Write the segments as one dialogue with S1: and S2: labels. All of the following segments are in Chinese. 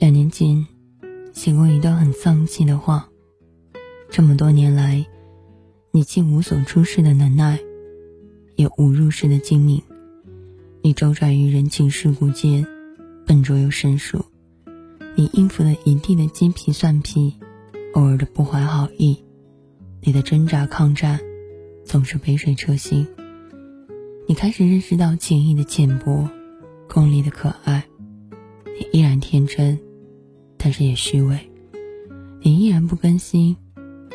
S1: 两年前，写过一段很丧气的话。这么多年来，你既无所出世的能耐，也无入世的精明。你周转于人情世故间，笨拙又生疏。你应付了一地的鸡皮蒜皮，偶尔的不怀好意。你的挣扎抗战，总是杯水车薪。你开始认识到情谊的浅薄，功利的可爱。你依然天真，但是也虚伪。你依然不更新。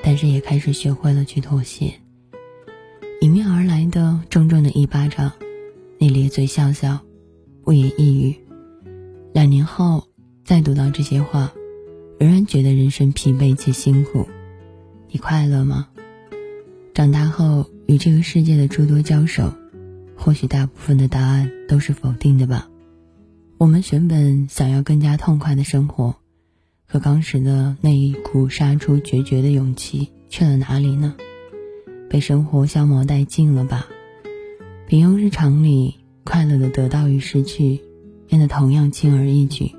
S1: 但是也开始学会了去妥协。迎面而来的重重的一巴掌，你咧嘴笑笑，不言一语。两年后再读到这些话，仍然觉得人生疲惫且辛苦。你快乐吗？长大后与这个世界的诸多交手，或许大部分的答案都是否定的吧。我们原本想要更加痛快的生活。可当时的那一股杀出决绝的勇气去了哪里呢？被生活消磨殆尽了吧？平庸日常里快乐的得到与失去，变得同样轻而易举。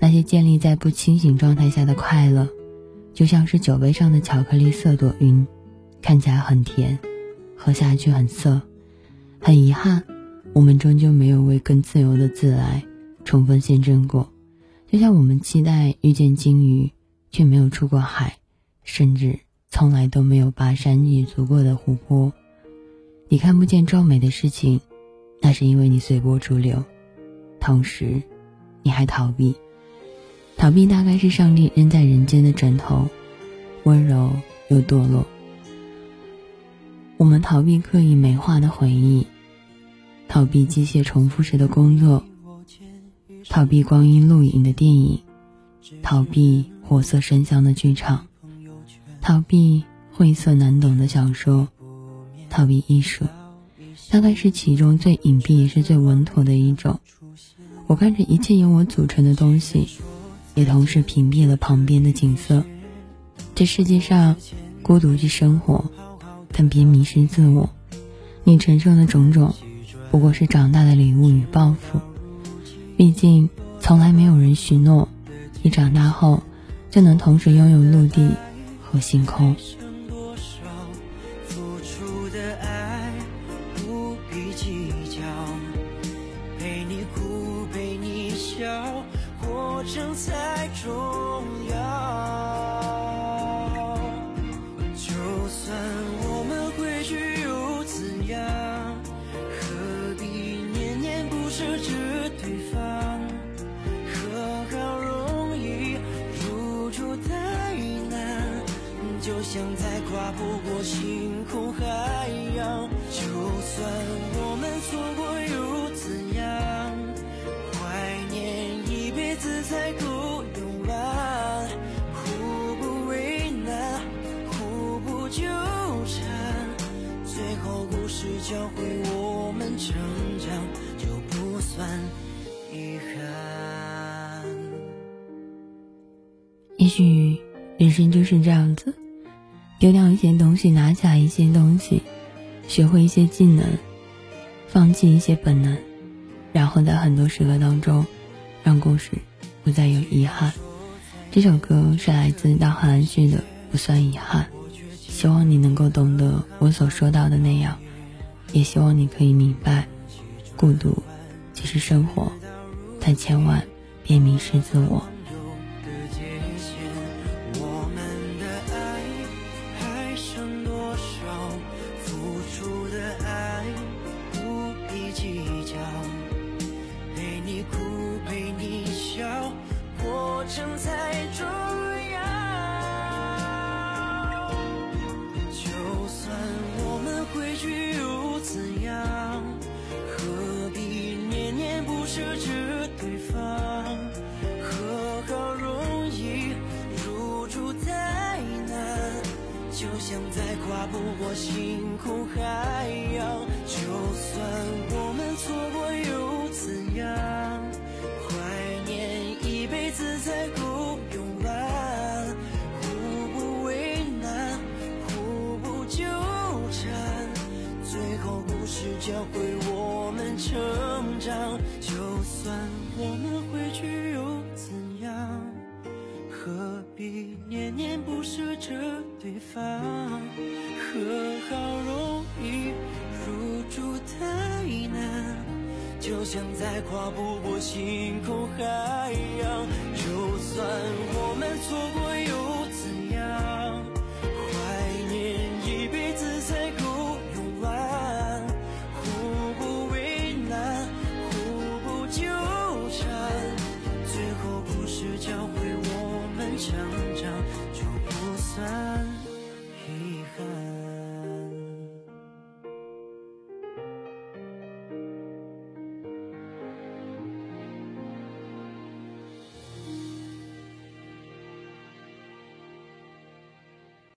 S1: 那些建立在不清醒状态下的快乐，就像是酒杯上的巧克力色朵云，看起来很甜，喝下去很涩。很遗憾，我们终究没有为更自由的自来充分献真过。就像我们期待遇见鲸鱼，却没有出过海，甚至从来都没有跋山越足过的湖泊。你看不见壮美的事情，那是因为你随波逐流，同时，你还逃避。逃避大概是上帝扔在人间的枕头，温柔又堕落。我们逃避刻意美化的回忆，逃避机械重复时的工作。逃避光阴录影的电影，逃避活色生香的剧场，逃避晦涩难懂的小说，逃避艺术，大概是其中最隐蔽也是最稳妥的一种。我看着一切由我组成的东西，也同时屏蔽了旁边的景色。这世界上，孤独去生活，但别迷失自我。你承受的种种，不过是长大的礼物与报复。毕竟，从来没有人许诺，你长大后就能同时拥有陆地和星空。付出的爱不必计较陪你哭，陪你笑，过程才重要。
S2: 失去对方，和好容易，付出太难，就
S1: 像再跨不过星空海洋，就算我们错过又怎样？怀念一辈子才够用完，互不为难，互不纠缠，最后故事教会我们成也许人生就是这样子。丢掉一些东西，拿起来一些东西，学会一些技能，放弃一些本能，然后在很多时刻当中，让故事不再有遗憾。这首歌是来自大汉安旭的《不算遗憾》，希望你能够懂得我所说到的那样，也希望你可以明白，孤独即是生活，但千万别迷失自我。生才重要。就算我们回去又怎样？何必念念不舍着对方？和好容易，入住太难。就像再跨不过星空海洋，就算我们错过又怎样？为我们成长。就算我们回去又怎样？
S2: 何必念念不舍着对方。和好容易，入住太难，就像在跨不过星空海洋。就算我们错过。